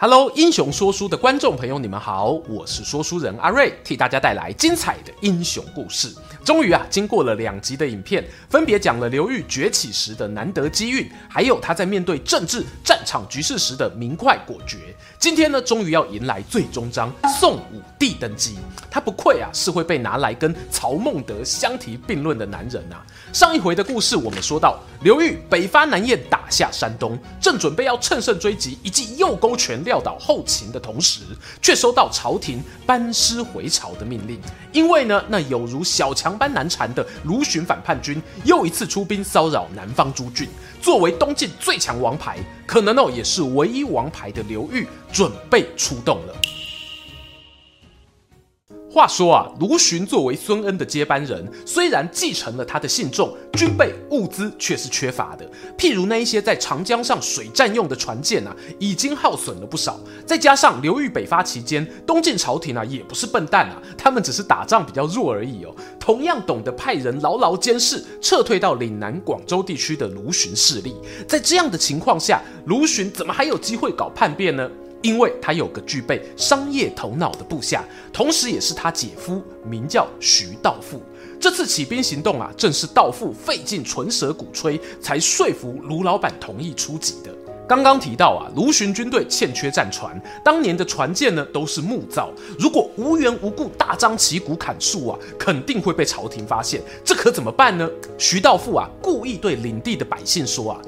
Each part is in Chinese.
Hello，英雄说书的观众朋友，你们好，我是说书人阿瑞，替大家带来精彩的英雄故事。终于啊，经过了两集的影片，分别讲了刘裕崛起时的难得机运，还有他在面对政治战场局势时的明快果决。今天呢，终于要迎来最终章，宋武帝登基。他不愧啊，是会被拿来跟曹孟德相提并论的男人、啊。上一回的故事我们说到，刘裕北伐南燕，打下山东，正准备要乘胜追击，一记右勾拳撂倒后秦的同时，却收到朝廷班师回朝的命令。因为呢，那有如小强般难缠的卢循反叛军又一次出兵骚扰南方诸郡。作为东晋最强王牌，可能哦也是唯一王牌的刘裕，准备出动了。话说啊，卢循作为孙恩的接班人，虽然继承了他的信众，军备物资却是缺乏的。譬如那一些在长江上水战用的船舰啊，已经耗损了不少。再加上刘裕北伐期间，东晋朝廷啊也不是笨蛋啊，他们只是打仗比较弱而已哦。同样懂得派人牢牢监视撤退到岭南、广州地区的卢循势力。在这样的情况下，卢循怎么还有机会搞叛变呢？因为他有个具备商业头脑的部下，同时也是他姐夫，名叫徐道富。这次起兵行动啊，正是道富费尽唇舌鼓吹，才说服卢老板同意出击的。刚刚提到啊，卢循军队欠缺战船，当年的船舰呢都是木造，如果无缘无故大张旗鼓砍树啊，肯定会被朝廷发现。这可怎么办呢？徐道富啊，故意对领地的百姓说啊。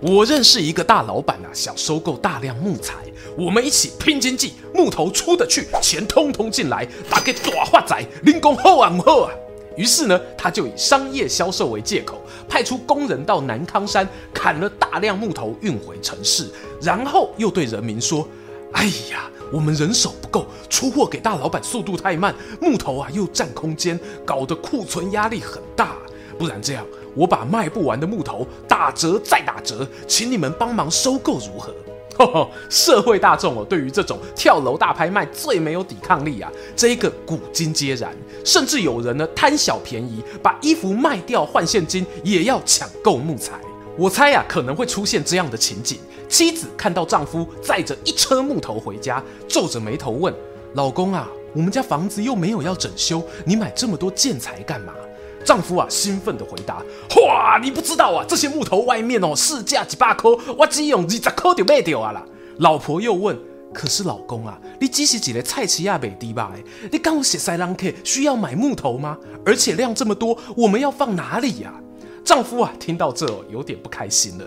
我认识一个大老板啊，想收购大量木材，我们一起拼经济，木头出得去，钱通通进来，打给大发仔，零工厚啊厚啊。于是呢，他就以商业销售为借口，派出工人到南康山砍了大量木头运回城市，然后又对人民说：“哎呀，我们人手不够，出货给大老板速度太慢，木头啊又占空间，搞得库存压力很大。不然这样。”我把卖不完的木头打折再打折，请你们帮忙收购如何？呵呵，社会大众哦，对于这种跳楼大拍卖最没有抵抗力啊！这个古今皆然，甚至有人呢贪小便宜，把衣服卖掉换现金，也要抢购木材。我猜呀、啊，可能会出现这样的情景：妻子看到丈夫载着一车木头回家，皱着眉头问老公啊：“我们家房子又没有要整修，你买这么多建材干嘛？”丈夫啊，兴奋地回答：“哇，你不知道啊，这些木头外面哦，市价几百块，我只用二十块就卖掉啊啦。”老婆又问：“可是老公啊，你只是几个菜市仔卖猪肉，你刚写塞人客需要买木头吗？而且量这么多，我们要放哪里呀、啊？”丈夫啊，听到这有点不开心了。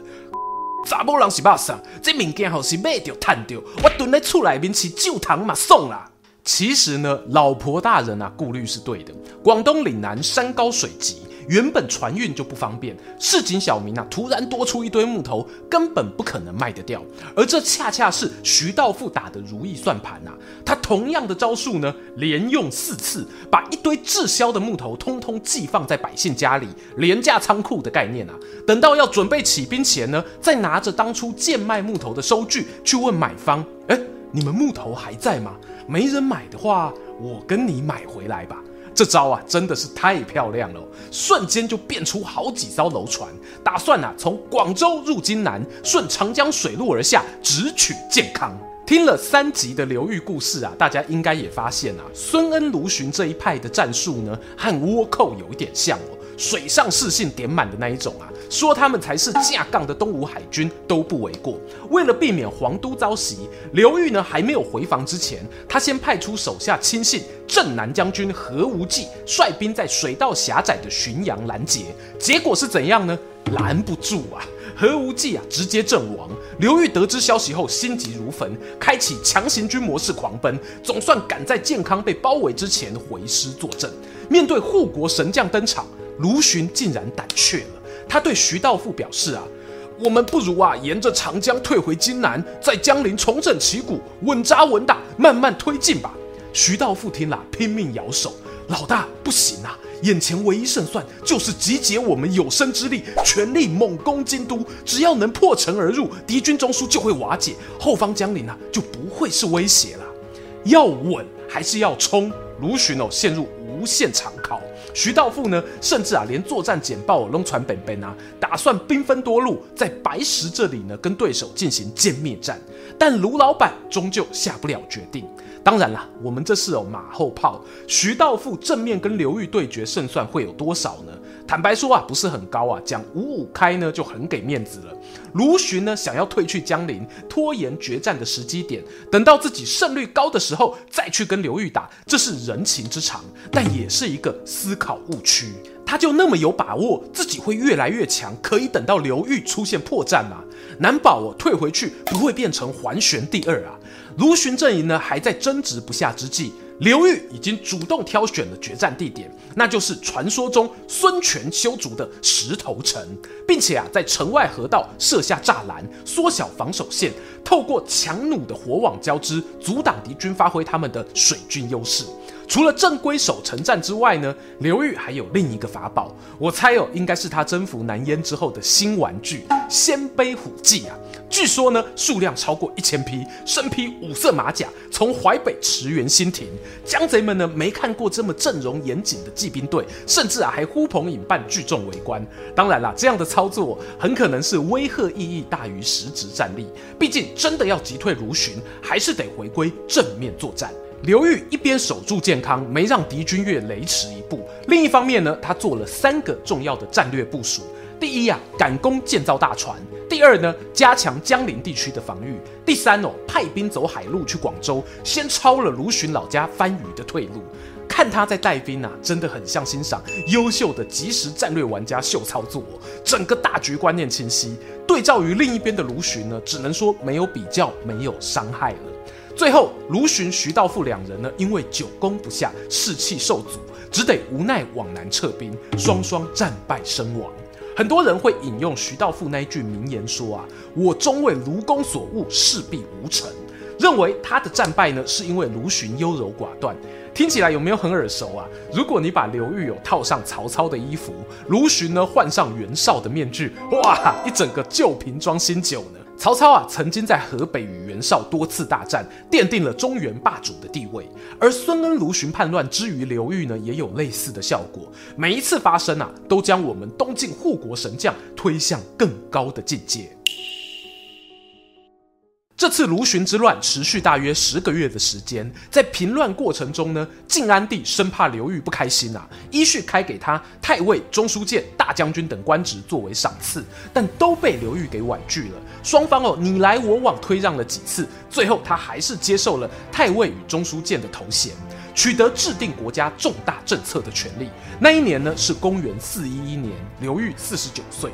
查某人是肉送，这物件好是卖掉赚掉，我蹲在厝里面吃酒堂嘛送啦。其实呢，老婆大人啊，顾虑是对的。广东岭南山高水急，原本船运就不方便，市井小民啊，突然多出一堆木头，根本不可能卖得掉。而这恰恰是徐道富打的如意算盘啊！他同样的招数呢，连用四次，把一堆滞销的木头通通寄放在百姓家里，廉价仓库的概念啊。等到要准备起兵前呢，再拿着当初贱卖木头的收据去问买方：哎，你们木头还在吗？没人买的话，我跟你买回来吧。这招啊，真的是太漂亮了，瞬间就变出好几艘楼船，打算啊从广州入京南，顺长江水路而下，直取健康。听了三集的刘裕故事啊，大家应该也发现啊，孙恩、卢循这一派的战术呢，和倭寇有一点像哦，水上士气点满的那一种啊。说他们才是架杠的东吴海军都不为过。为了避免皇都遭袭，刘裕呢还没有回防之前，他先派出手下亲信镇南将军何无忌率兵在水道狭窄的浔阳拦截。结果是怎样呢？拦不住啊！何无忌啊直接阵亡。刘裕得知消息后心急如焚，开启强行军模式狂奔，总算赶在建康被包围之前回师坐镇。面对护国神将登场，卢循竟然胆怯了。他对徐道富表示啊，我们不如啊沿着长江退回荆南，在江陵重整旗鼓，稳扎稳打，慢慢推进吧。徐道富听了拼命摇手，老大不行啊！眼前唯一胜算就是集结我们有生之力，全力猛攻京都。只要能破城而入，敌军中枢就会瓦解，后方将领啊就不会是威胁了。要稳还是要冲？卢循哦陷入无限长考。徐道富呢，甚至啊连作战简报都传本本啊，打算兵分多路，在白石这里呢跟对手进行歼灭战。但卢老板终究下不了决定。当然啦，我们这是有马后炮。徐道富正面跟刘裕对决，胜算会有多少呢？坦白说啊，不是很高啊。讲五五开呢，就很给面子了。卢循呢，想要退去江陵，拖延决战的时机点，等到自己胜率高的时候再去跟刘裕打，这是人情之常，但也是一个思考误区。他就那么有把握自己会越来越强，可以等到刘裕出现破绽吗？难保我退回去不会变成桓玄第二啊！卢循阵营呢还在争执不下之际，刘裕已经主动挑选了决战地点，那就是传说中孙权修筑的石头城，并且啊在城外河道设下栅栏，缩小防守线，透过强弩的火网交织，阻挡敌军发挥他们的水军优势。除了正规守城战之外呢，刘裕还有另一个法宝，我猜哦，应该是他征服南燕之后的新玩具——鲜卑虎骑啊。据说呢，数量超过一千匹，身披五色马甲，从淮北驰援新亭。江贼们呢，没看过这么阵容严谨的骑兵队，甚至啊，还呼朋引伴，聚众围观。当然啦，这样的操作很可能是威吓意义大于实质战力。毕竟，真的要击退卢循，还是得回归正面作战。刘裕一边守住健康，没让敌军越雷池一步；另一方面呢，他做了三个重要的战略部署：第一呀、啊，赶工建造大船；第二呢，加强江陵地区的防御；第三哦，派兵走海路去广州，先抄了卢循老家番禺的退路。看他在带兵啊，真的很像欣赏优秀的即时战略玩家秀操作，整个大局观念清晰。对照于另一边的卢循呢，只能说没有比较，没有伤害了。最后，卢循、徐道富两人呢，因为久攻不下，士气受阻，只得无奈往南撤兵，双双战败身亡。很多人会引用徐道富那一句名言说啊：“我终为卢公所误，势必无成。”认为他的战败呢，是因为卢循优柔寡断。听起来有没有很耳熟啊？如果你把刘裕有套上曹操的衣服，卢循呢换上袁绍的面具，哇，一整个旧瓶装新酒呢。曹操啊，曾经在河北与袁绍多次大战，奠定了中原霸主的地位。而孙恩、卢循叛乱之于刘裕呢，也有类似的效果。每一次发生啊，都将我们东晋护国神将推向更高的境界。这次卢循之乱持续大约十个月的时间，在平乱过程中呢，晋安帝生怕刘裕不开心啊，依序开给他太尉、中书监、大将军等官职作为赏赐，但都被刘裕给婉拒了。双方哦，你来我往推让了几次，最后他还是接受了太尉与中书监的头衔，取得制定国家重大政策的权利。那一年呢，是公元四一一年，刘裕四十九岁。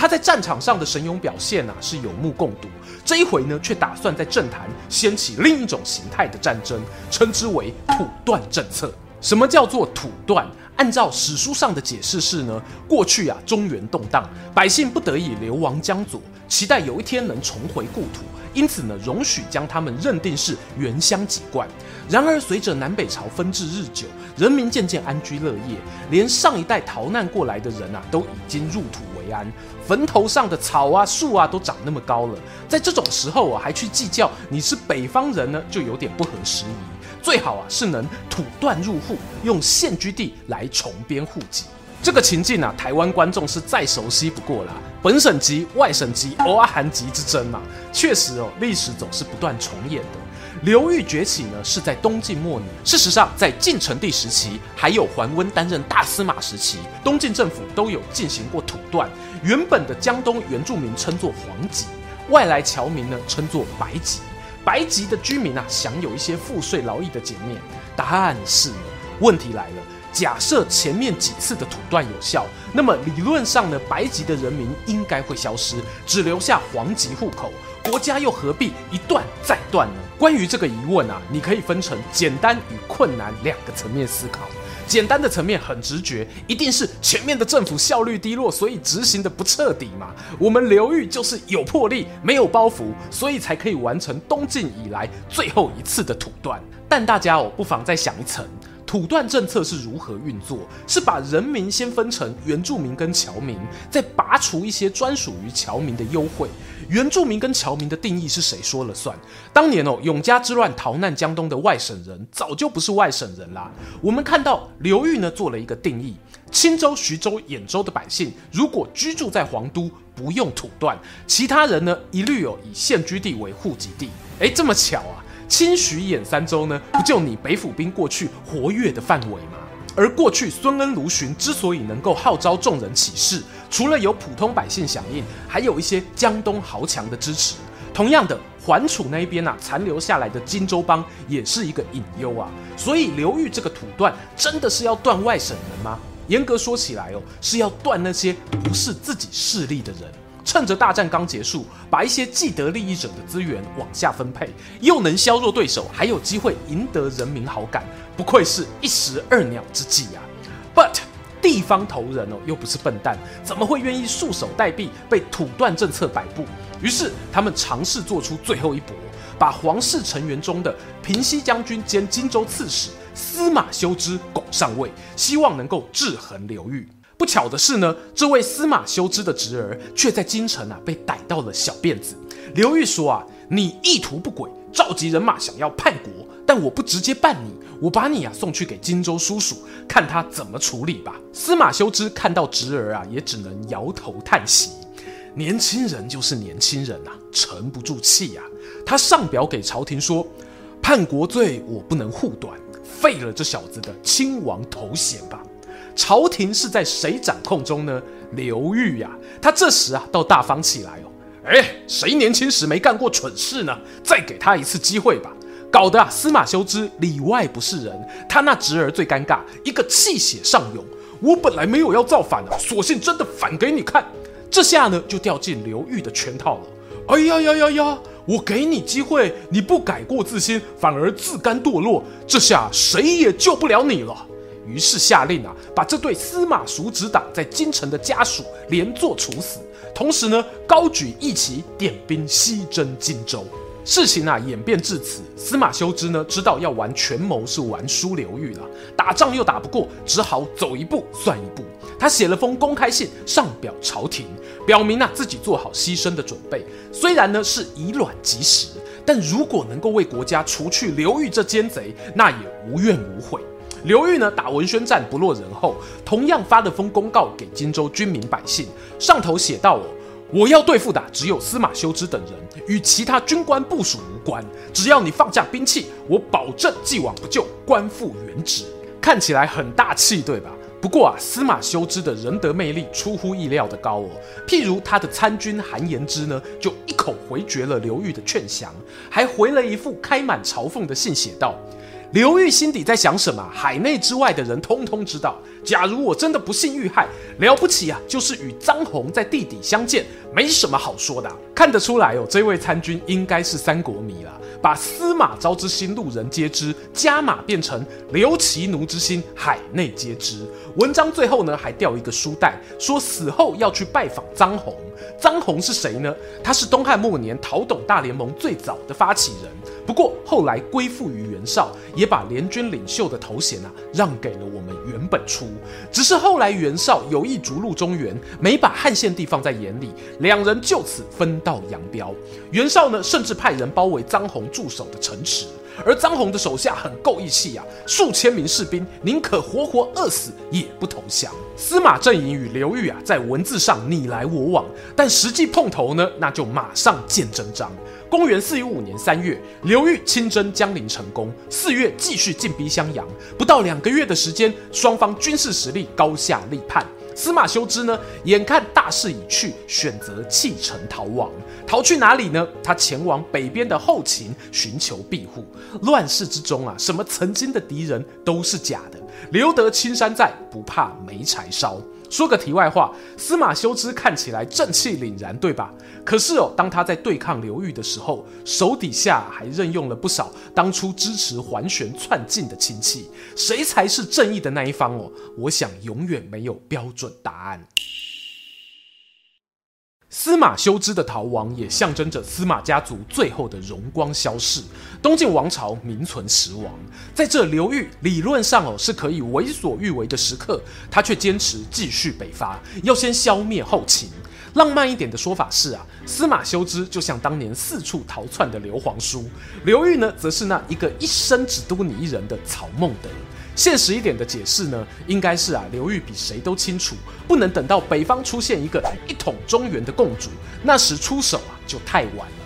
他在战场上的神勇表现啊，是有目共睹。这一回呢，却打算在政坛掀起另一种形态的战争，称之为土断政策。什么叫做土断？按照史书上的解释是呢，过去啊，中原动荡，百姓不得已流亡江左，期待有一天能重回故土，因此呢，容许将他们认定是原乡籍贯。然而，随着南北朝分治日久，人民渐渐安居乐业，连上一代逃难过来的人啊，都已经入土为安。坟头上的草啊、树啊都长那么高了，在这种时候啊，还去计较你是北方人呢，就有点不合时宜。最好啊是能土断入户，用现居地来重编户籍。这个情境啊，台湾观众是再熟悉不过了。本省籍、外省籍、欧阿韩籍之争嘛，确实哦，历史总是不断重演的。刘裕崛起呢，是在东晋末年。事实上，在晋成帝时期，还有桓温担任大司马时期，东晋政府都有进行过土断。原本的江东原住民称作黄籍，外来侨民呢称作白籍。白籍的居民啊，享有一些赋税劳役的减免。答案是呢，问题来了。假设前面几次的土断有效，那么理论上呢，白籍的人民应该会消失，只留下黄籍户口。国家又何必一断再断呢？关于这个疑问啊，你可以分成简单与困难两个层面思考。简单的层面很直觉，一定是前面的政府效率低落，所以执行的不彻底嘛。我们刘裕就是有魄力，没有包袱，所以才可以完成东晋以来最后一次的土断。但大家哦，不妨再想一层。土断政策是如何运作？是把人民先分成原住民跟侨民，再拔除一些专属于侨民的优惠。原住民跟侨民的定义是谁说了算？当年哦，永嘉之乱逃难江东的外省人早就不是外省人啦。我们看到刘裕呢做了一个定义：青州、徐州、兖州的百姓，如果居住在皇都，不用土断；其他人呢，一律有以现居地为户籍地。哎，这么巧啊！清徐兖三州呢，不就你北府兵过去活跃的范围吗？而过去孙恩卢循之所以能够号召众人起事，除了有普通百姓响应，还有一些江东豪强的支持。同样的，桓楚那一边啊，残留下来的荆州帮也是一个隐忧啊。所以刘裕这个土断，真的是要断外省人吗？严格说起来哦，是要断那些不是自己势力的人。趁着大战刚结束，把一些既得利益者的资源往下分配，又能削弱对手，还有机会赢得人民好感，不愧是一石二鸟之计啊！But 地方头人哦，又不是笨蛋，怎么会愿意束手待毙，被土断政策摆布？于是他们尝试做出最后一搏，把皇室成员中的平西将军兼荆州刺史司马修之拱上位，希望能够制衡刘裕。不巧的是呢，这位司马修之的侄儿却在京城啊被逮到了小辫子。刘裕说啊，你意图不轨，召集人马想要叛国，但我不直接办你，我把你啊送去给荆州叔叔，看他怎么处理吧。司马修之看到侄儿啊，也只能摇头叹息。年轻人就是年轻人呐、啊，沉不住气呀、啊。他上表给朝廷说，叛国罪我不能护短，废了这小子的亲王头衔吧。朝廷是在谁掌控中呢？刘裕呀，他这时啊倒大方起来哦。哎，谁年轻时没干过蠢事呢？再给他一次机会吧。搞得啊司马修之里外不是人，他那侄儿最尴尬，一个气血上涌。我本来没有要造反啊，索性真的反给你看。这下呢就掉进刘裕的圈套了。哎呀呀呀呀！我给你机会，你不改过自新，反而自甘堕落，这下谁也救不了你了。于是下令啊，把这对司马叔侄党在京城的家属连坐处死，同时呢，高举义旗，点兵西征荆州。事情啊演变至此，司马修之呢知道要玩权谋是玩输刘裕了，打仗又打不过，只好走一步算一步。他写了封公开信上表朝廷，表明啊自己做好牺牲的准备。虽然呢是以卵击石，但如果能够为国家除去刘裕这奸贼，那也无怨无悔。刘裕呢，打文宣战不落人后，同样发了封公告给荆州军民百姓，上头写道：“哦，我要对付的只有司马修之等人，与其他军官部署无关。只要你放下兵器，我保证既往不咎，官复原职。”看起来很大气，对吧？不过啊，司马修之的仁德魅力出乎意料的高哦。譬如他的参军韩延之呢，就一口回绝了刘裕的劝降，还回了一副开满嘲讽的信，写道。刘裕心底在想什么？海内之外的人通通知道。假如我真的不幸遇害，了不起啊，就是与张宏在地底相见，没什么好说的。看得出来哦，这位参军应该是三国迷了，把司马昭之心，路人皆知，加码变成刘其奴之心，海内皆知。文章最后呢，还掉一个书袋，说死后要去拜访张宏。张宏是谁呢？他是东汉末年讨董大联盟最早的发起人，不过后来归附于袁绍，也把联军领袖的头衔啊让给了我们袁本初。只是后来袁绍有意逐鹿中原，没把汉献帝放在眼里，两人就此分道扬镳。袁绍呢，甚至派人包围张宏驻守的城池。而张宏的手下很够义气呀，数千名士兵宁可活活饿死也不投降。司马阵营与刘裕啊，在文字上你来我往，但实际碰头呢，那就马上见真章。公元四一五年三月，刘裕亲征江陵成功，四月继续进逼襄阳，不到两个月的时间，双方军事实力高下立判。司马修之呢，眼看大势已去，选择弃城逃亡。逃去哪里呢？他前往北边的后秦寻求庇护。乱世之中啊，什么曾经的敌人都是假的。留得青山在，不怕没柴烧。说个题外话，司马修之看起来正气凛然，对吧？可是哦，当他在对抗刘裕的时候，手底下还任用了不少当初支持桓玄篡晋的亲戚。谁才是正义的那一方哦？我想永远没有标准答案。司马修之的逃亡，也象征着司马家族最后的荣光消逝，东晋王朝名存实亡。在这刘裕理论上哦是可以为所欲为的时刻，他却坚持继续北伐，要先消灭后秦。浪漫一点的说法是啊，司马修之就像当年四处逃窜的刘皇叔，刘裕呢，则是那一个一生只督你一人的曹孟德。现实一点的解释呢，应该是啊，刘裕比谁都清楚，不能等到北方出现一个一统中原的共主，那时出手啊就太晚了。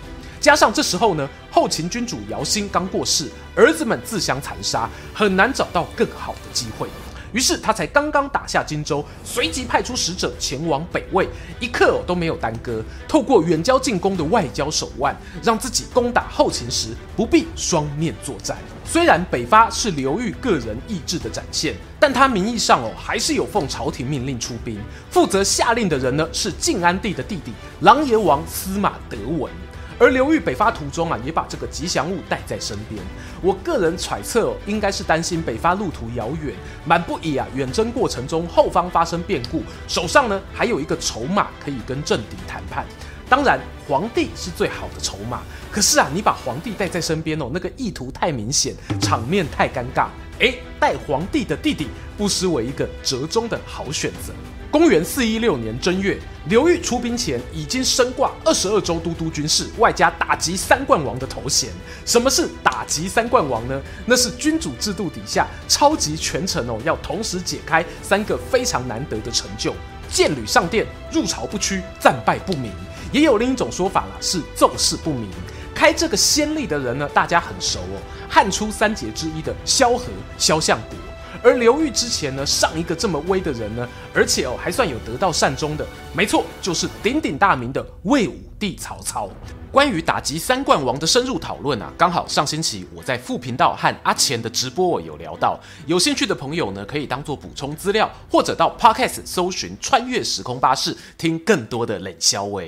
加上这时候呢，后秦君主姚兴刚过世，儿子们自相残杀，很难找到更好的机会。于是他才刚刚打下荆州，随即派出使者前往北魏，一刻都没有耽搁。透过远交近攻的外交手腕，让自己攻打后秦时不必双面作战。虽然北伐是刘裕个人意志的展现，但他名义上哦还是有奉朝廷命令出兵。负责下令的人呢是晋安帝的弟弟琅琊王司马德文。而刘裕北伐途中啊，也把这个吉祥物带在身边。我个人揣测，应该是担心北伐路途遥远，满不以啊远征过程中后方发生变故，手上呢还有一个筹码可以跟政敌谈判。当然，皇帝是最好的筹码。可是啊，你把皇帝带在身边哦，那个意图太明显，场面太尴尬。诶，带皇帝的弟弟不失为一个折中的好选择。公元四一六年正月，刘裕出兵前已经身挂二十二州都督军事，外加打击三冠王的头衔。什么是打击三冠王呢？那是君主制度底下超级权臣哦，要同时解开三个非常难得的成就：剑履上殿、入朝不屈、战败不明。也有另一种说法啦，是奏事不明。开这个先例的人呢，大家很熟哦，汉初三杰之一的萧何、萧相国。而刘裕之前呢，上一个这么威的人呢，而且哦还算有得到善终的，没错，就是鼎鼎大名的魏武帝曹操。关于打击三冠王的深入讨论啊，刚好上星期我在副频道和阿钱的直播有聊到，有兴趣的朋友呢，可以当做补充资料，或者到 Podcast 搜寻“穿越时空巴士”听更多的冷笑话。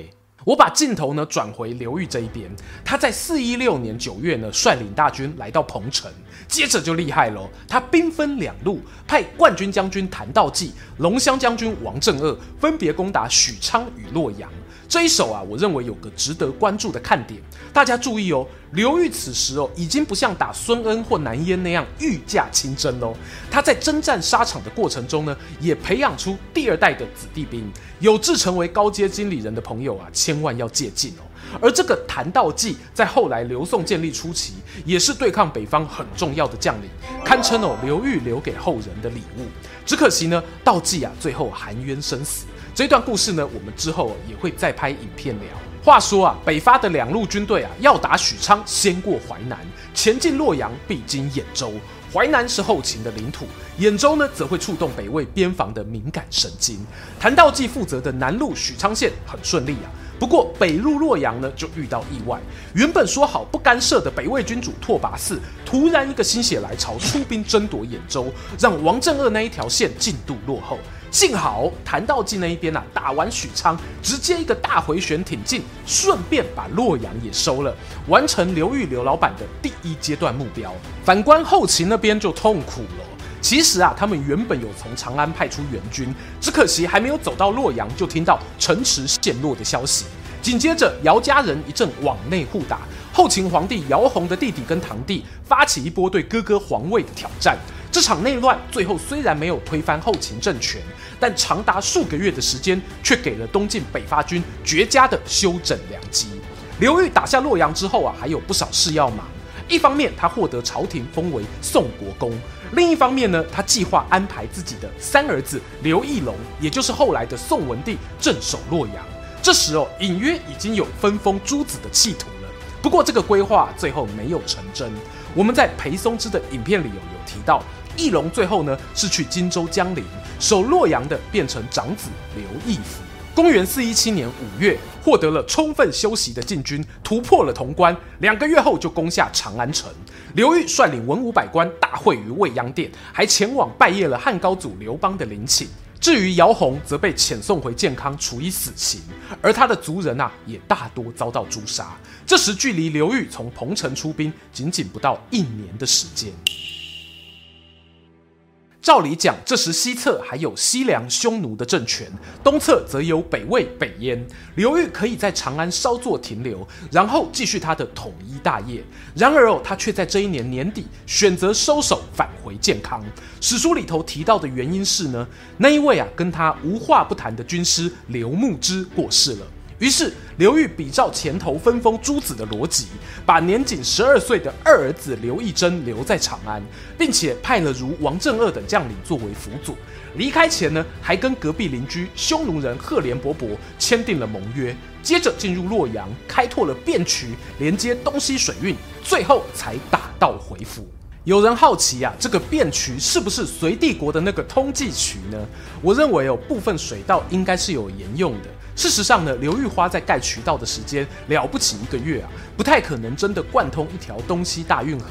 我把镜头呢转回刘裕这一边，他在四一六年九月呢率领大军来到彭城，接着就厉害喽，他兵分两路，派冠军将军谭道济、龙骧将军王镇恶分别攻打许昌与洛阳。这一手啊，我认为有个值得关注的看点，大家注意哦，刘裕此时哦已经不像打孙恩或南燕那样御驾亲征喽，他在征战沙场的过程中呢，也培养出第二代的子弟兵，有志成为高阶经理人的朋友啊，千万要借鉴哦。而这个谭道济在后来刘宋建立初期，也是对抗北方很重要的将领，堪称哦刘裕留给后人的礼物。只可惜呢，道济啊最后含冤身死。这段故事呢，我们之后也会再拍影片聊。话说啊，北伐的两路军队啊，要打许昌，先过淮南，前进洛阳必经兖州。淮南是后秦的领土，兖州呢则会触动北魏边防的敏感神经。谭道济负责的南路许昌线很顺利啊，不过北路洛阳呢就遇到意外。原本说好不干涉的北魏君主拓跋嗣，突然一个心血来潮出兵争夺兖州，让王正鄂那一条线进度落后。幸好谭道济那一边啊，打完许昌，直接一个大回旋挺进，顺便把洛阳也收了，完成刘裕刘老板的第一阶段目标。反观后秦那边就痛苦了。其实啊，他们原本有从长安派出援军，只可惜还没有走到洛阳，就听到城池陷落的消息。紧接着，姚家人一阵往内互打，后秦皇帝姚泓的弟弟跟堂弟发起一波对哥哥皇位的挑战。这场内乱最后虽然没有推翻后秦政权，但长达数个月的时间却给了东晋北伐军绝佳的休整良机。刘裕打下洛阳之后啊，还有不少事要忙。一方面，他获得朝廷封为宋国公；另一方面呢，他计划安排自己的三儿子刘义隆，也就是后来的宋文帝镇守洛阳。这时哦，隐约已经有分封诸子的企图了。不过，这个规划最后没有成真。我们在裴松之的影片里有有提到。翼龙最后呢是去荆州江陵守洛阳的，变成长子刘义府。公元四一七年五月，获得了充分休息的晋军突破了潼关，两个月后就攻下长安城。刘裕率领文武百官大会于未央殿，还前往拜谒了汉高祖刘邦的陵寝。至于姚泓，则被遣送回建康处以死刑，而他的族人啊也大多遭到诛杀。这时距离刘裕从彭城出兵，仅仅不到一年的时间。照理讲，这时西侧还有西凉匈奴的政权，东侧则有北魏、北燕。刘裕可以在长安稍作停留，然后继续他的统一大业。然而哦，他却在这一年年底选择收手，返回建康。史书里头提到的原因是呢，那一位啊跟他无话不谈的军师刘牧之过世了。于是刘裕比照前头分封诸子的逻辑，把年仅十二岁的二儿子刘义珍留在长安，并且派了如王正二等将领作为辅佐。离开前呢，还跟隔壁邻居匈奴人赫连勃勃签订了盟约。接着进入洛阳，开拓了汴渠，连接东西水运，最后才打道回府。有人好奇啊，这个汴渠是不是隋帝国的那个通济渠呢？我认为有部分水道应该是有沿用的。事实上呢，刘裕花在盖渠道的时间了不起一个月啊，不太可能真的贯通一条东西大运河。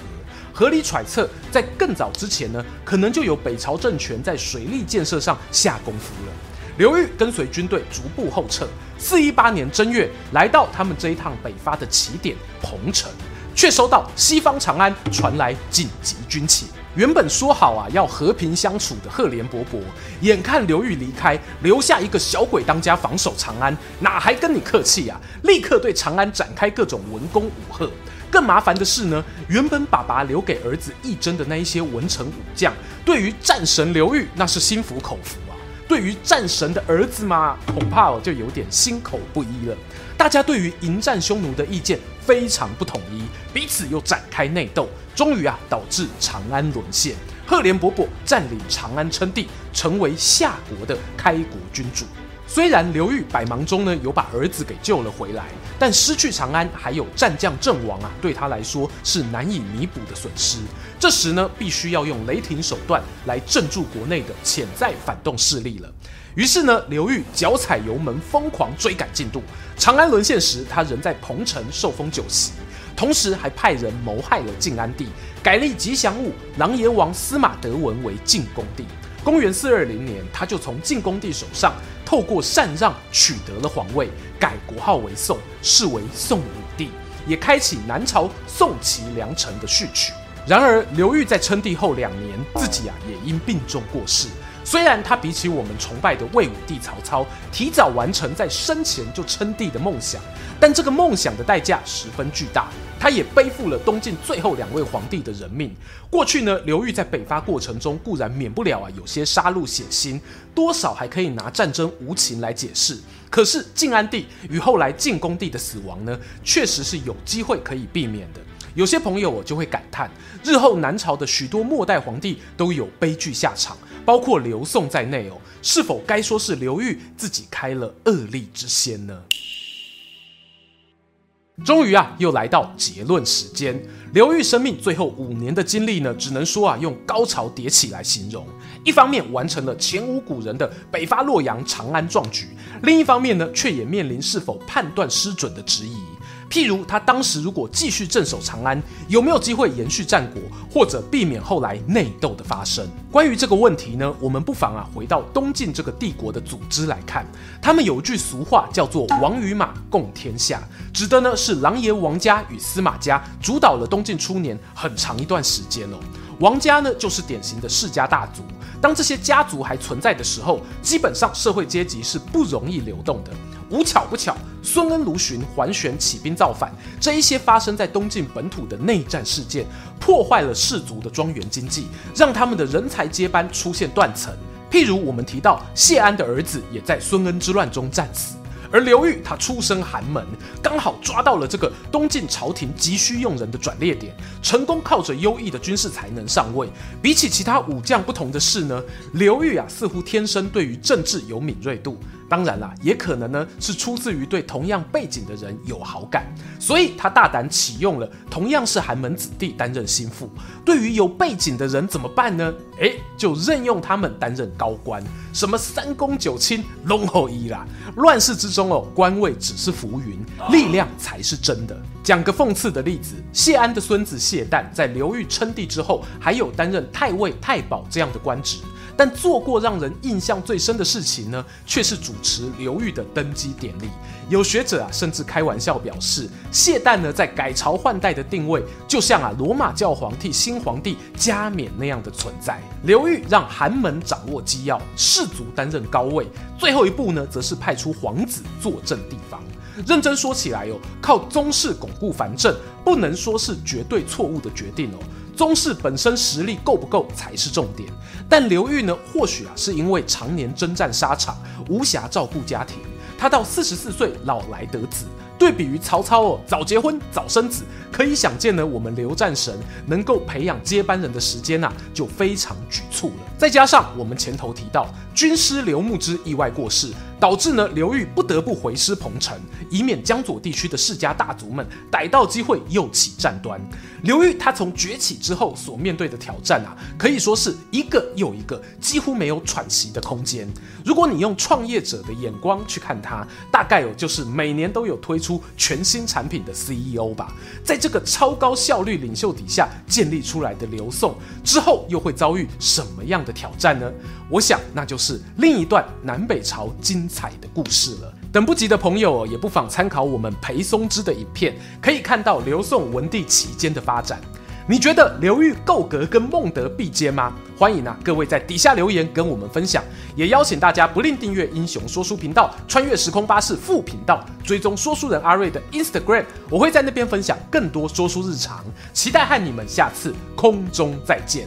合理揣测，在更早之前呢，可能就有北朝政权在水利建设上下功夫了。刘裕跟随军队逐步后撤，四一八年正月，来到他们这一趟北伐的起点彭城，却收到西方长安传来紧急军情。原本说好啊要和平相处的赫连勃勃，眼看刘裕离开，留下一个小鬼当家防守长安，哪还跟你客气啊？立刻对长安展开各种文攻武吓。更麻烦的是呢，原本爸爸留给儿子义珍的那一些文臣武将，对于战神刘裕那是心服口服啊。对于战神的儿子嘛，恐怕哦就有点心口不一了。大家对于迎战匈奴的意见非常不统一，彼此又展开内斗，终于啊导致长安沦陷。赫连勃勃占领长安称帝，成为夏国的开国君主。虽然刘裕百忙中呢有把儿子给救了回来，但失去长安还有战将阵亡啊，对他来说是难以弥补的损失。这时呢，必须要用雷霆手段来镇住国内的潜在反动势力了。于是呢，刘裕脚踩油门，疯狂追赶进度。长安沦陷时，他仍在彭城受封酒席，同时还派人谋害了晋安帝，改立吉祥物琅琊王司马德文为晋恭帝。公元四二零年，他就从晋恭帝手上透过禅让取得了皇位，改国号为宋，是为宋武帝，也开启南朝宋齐梁陈的序曲。然而，刘裕在称帝后两年，自己啊也因病重过世。虽然他比起我们崇拜的魏武帝曹操，提早完成在生前就称帝的梦想，但这个梦想的代价十分巨大，他也背负了东晋最后两位皇帝的人命。过去呢，刘裕在北伐过程中固然免不了啊有些杀戮血腥，多少还可以拿战争无情来解释。可是晋安帝与后来晋恭帝的死亡呢，确实是有机会可以避免的。有些朋友我就会感叹，日后南朝的许多末代皇帝都有悲剧下场。包括刘宋在内哦，是否该说是刘裕自己开了恶例之先呢？终于啊，又来到结论时间。刘裕生命最后五年的经历呢，只能说啊，用高潮迭起来形容。一方面完成了前无古人的北伐洛阳、长安壮举，另一方面呢，却也面临是否判断失准的质疑。譬如他当时如果继续镇守长安，有没有机会延续战果，或者避免后来内斗的发生？关于这个问题呢，我们不妨啊回到东晋这个帝国的组织来看。他们有一句俗话叫做“王与马，共天下”，指的呢是琅琊王家与司马家主导了东晋初年很长一段时间哦。王家呢就是典型的世家大族，当这些家族还存在的时候，基本上社会阶级是不容易流动的。无巧不巧，孙恩、卢循、桓玄起兵造反，这一些发生在东晋本土的内战事件，破坏了士族的庄园经济，让他们的人才接班出现断层。譬如我们提到谢安的儿子也在孙恩之乱中战死。而刘裕他出身寒门，刚好抓到了这个东晋朝廷急需用人的转捩点，成功靠着优异的军事才能上位。比起其他武将不同的是呢，刘裕啊似乎天生对于政治有敏锐度。当然啦，也可能呢是出自于对同样背景的人有好感，所以他大胆启用了同样是寒门子弟担任心腹。对于有背景的人怎么办呢？诶，就任用他们担任高官，什么三公九卿、龙后一啦。乱世之中哦，官位只是浮云，力量才是真的。讲个讽刺的例子，谢安的孙子谢旦在刘裕称帝之后，还有担任太尉、太保这样的官职。但做过让人印象最深的事情呢，却是主持刘裕的登基典礼。有学者啊，甚至开玩笑表示，谢旦呢在改朝换代的定位，就像啊罗马教皇替新皇帝加冕那样的存在。刘裕让寒门掌握机要，士族担任高位，最后一步呢，则是派出皇子坐镇地方。认真说起来哦，靠宗室巩固藩镇，不能说是绝对错误的决定哦。宗室本身实力够不够才是重点。但刘裕呢，或许啊是因为常年征战沙场，无暇照顾家庭。他到四十四岁老来得子，对比于曹操哦，早结婚早生子，可以想见呢，我们刘战神能够培养接班人的时间呐、啊，就非常局促了。再加上我们前头提到军师刘牧之意外过世。导致呢，刘裕不得不回师彭城，以免江左地区的世家大族们逮到机会又起战端。刘裕他从崛起之后所面对的挑战啊，可以说是一个又一个，几乎没有喘息的空间。如果你用创业者的眼光去看他，大概有就是每年都有推出全新产品的 CEO 吧。在这个超高效率领袖底下建立出来的刘宋之后，又会遭遇什么样的挑战呢？我想，那就是另一段南北朝精彩的故事了。等不及的朋友也不妨参考我们裴松之的影片，可以看到刘宋文帝期间的发展。你觉得刘裕够格跟孟德比肩吗？欢迎啊，各位在底下留言跟我们分享，也邀请大家不吝订阅英雄说书频道、穿越时空巴士副频道，追踪说书人阿瑞的 Instagram，我会在那边分享更多说书日常，期待和你们下次空中再见。